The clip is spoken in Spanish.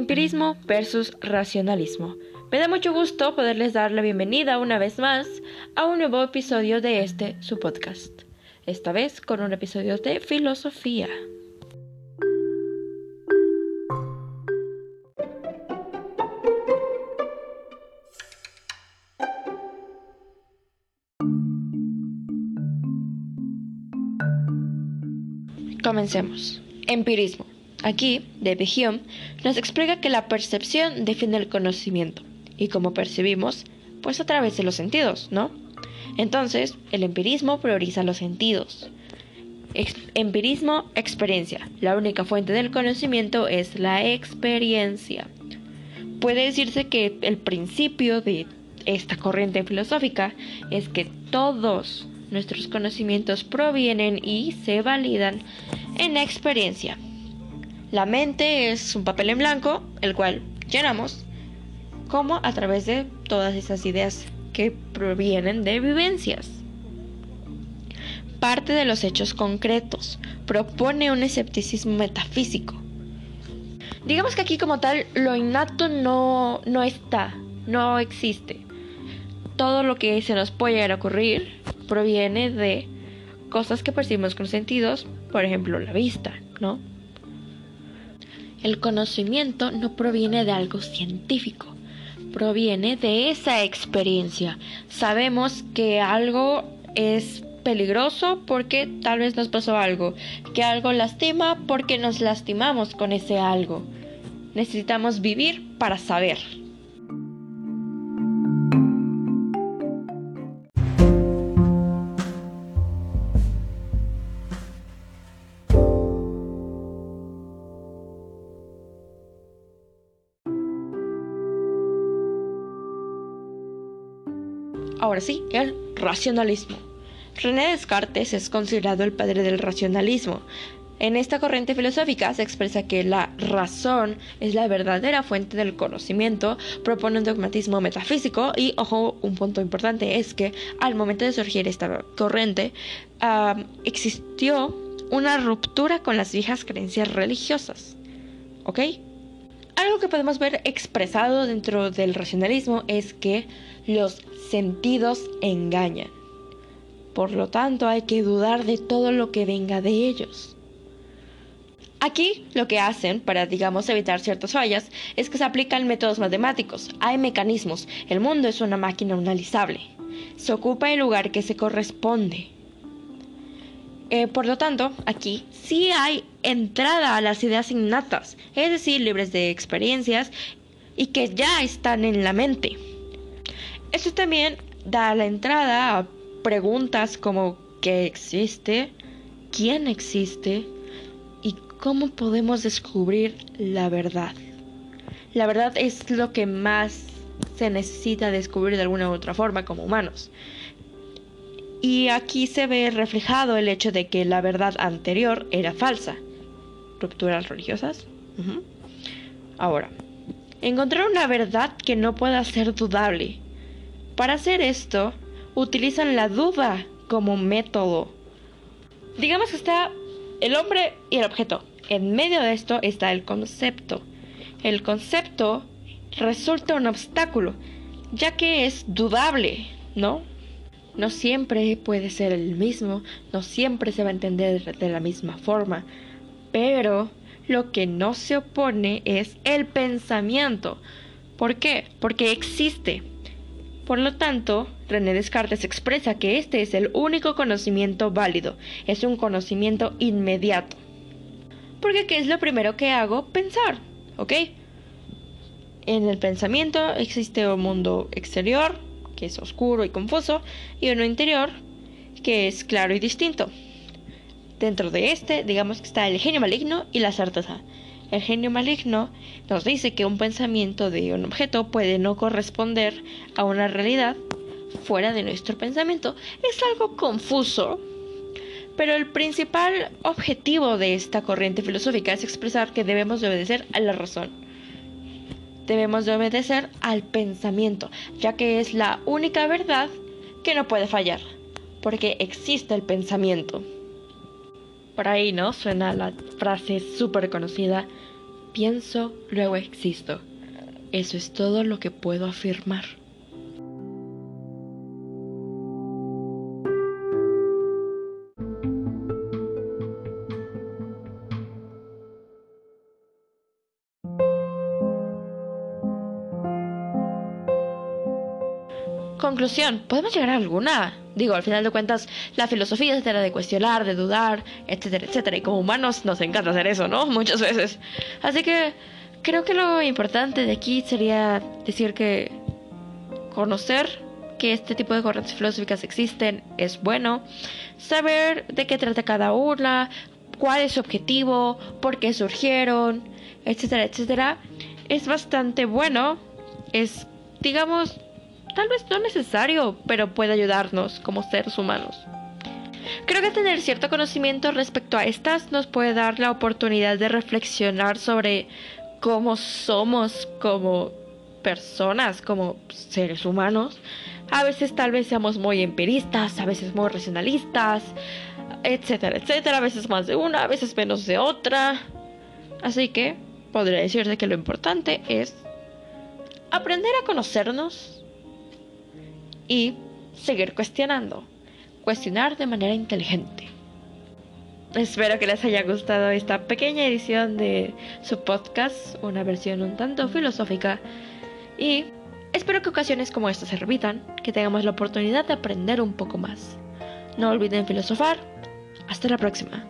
Empirismo versus racionalismo. Me da mucho gusto poderles dar la bienvenida una vez más a un nuevo episodio de este su podcast. Esta vez con un episodio de filosofía. Comencemos. Empirismo. Aquí, David Hume nos explica que la percepción define el conocimiento y como percibimos, pues a través de los sentidos, ¿no? Entonces, el empirismo prioriza los sentidos. empirismo, experiencia. La única fuente del conocimiento es la experiencia. Puede decirse que el principio de esta corriente filosófica es que todos nuestros conocimientos provienen y se validan en la experiencia. La mente es un papel en blanco, el cual llenamos, como a través de todas esas ideas que provienen de vivencias. Parte de los hechos concretos, propone un escepticismo metafísico. Digamos que aquí como tal lo innato no, no está, no existe. Todo lo que se nos puede llegar a ocurrir proviene de cosas que percibimos con sentidos, por ejemplo la vista, ¿no? El conocimiento no proviene de algo científico, proviene de esa experiencia. Sabemos que algo es peligroso porque tal vez nos pasó algo, que algo lastima porque nos lastimamos con ese algo. Necesitamos vivir para saber. Ahora sí, el racionalismo. René Descartes es considerado el padre del racionalismo. En esta corriente filosófica se expresa que la razón es la verdadera fuente del conocimiento, propone un dogmatismo metafísico y, ojo, un punto importante es que al momento de surgir esta corriente existió una ruptura con las viejas creencias religiosas. ¿Ok? Que podemos ver expresado dentro del racionalismo es que los sentidos engañan. Por lo tanto, hay que dudar de todo lo que venga de ellos. Aquí lo que hacen para, digamos, evitar ciertas fallas es que se aplican métodos matemáticos. Hay mecanismos. El mundo es una máquina analizable. Se ocupa el lugar que se corresponde. Eh, por lo tanto, aquí sí hay entrada a las ideas innatas, es decir, libres de experiencias y que ya están en la mente. Esto también da la entrada a preguntas como ¿qué existe? ¿Quién existe? ¿Y cómo podemos descubrir la verdad? La verdad es lo que más se necesita descubrir de alguna u otra forma como humanos. Y aquí se ve reflejado el hecho de que la verdad anterior era falsa. Rupturas religiosas. Ahora, encontrar una verdad que no pueda ser dudable para hacer esto, utilizan la duda como método. Digamos que está el hombre y el objeto. En medio de esto está el concepto. El concepto resulta un obstáculo, ya que es dudable, ¿no? No siempre puede ser el mismo, no siempre se va a entender de la misma forma, pero lo que no se opone es el pensamiento. ¿Por qué? Porque existe. Por lo tanto, René Descartes expresa que este es el único conocimiento válido, es un conocimiento inmediato. Porque ¿qué es lo primero que hago? Pensar, ¿ok? En el pensamiento existe un mundo exterior, que es oscuro y confuso, y uno interior, que es claro y distinto. Dentro de este, digamos que está el genio maligno y la certeza. El genio maligno nos dice que un pensamiento de un objeto puede no corresponder a una realidad fuera de nuestro pensamiento. Es algo confuso, pero el principal objetivo de esta corriente filosófica es expresar que debemos de obedecer a la razón. Debemos de obedecer al pensamiento, ya que es la única verdad que no puede fallar, porque existe el pensamiento. Por ahí, ¿no? Suena la frase súper conocida, pienso, luego existo. Eso es todo lo que puedo afirmar. Conclusión, ¿podemos llegar a alguna? Digo, al final de cuentas, la filosofía se trata de cuestionar, de dudar, etcétera, etcétera. Y como humanos nos encanta hacer eso, ¿no? Muchas veces. Así que creo que lo importante de aquí sería decir que conocer que este tipo de corrientes filosóficas existen es bueno, saber de qué trata cada una, cuál es su objetivo, por qué surgieron, etcétera, etcétera, es bastante bueno. Es, digamos, Tal vez no necesario, pero puede ayudarnos como seres humanos. Creo que tener cierto conocimiento respecto a estas nos puede dar la oportunidad de reflexionar sobre cómo somos como personas, como seres humanos. A veces tal vez seamos muy empiristas, a veces muy racionalistas, etcétera, etcétera. A veces más de una, a veces menos de otra. Así que podría decirse que lo importante es aprender a conocernos y seguir cuestionando. Cuestionar de manera inteligente. Espero que les haya gustado esta pequeña edición de su podcast, una versión un tanto filosófica. Y espero que ocasiones como esta se repitan, que tengamos la oportunidad de aprender un poco más. No olviden filosofar. Hasta la próxima.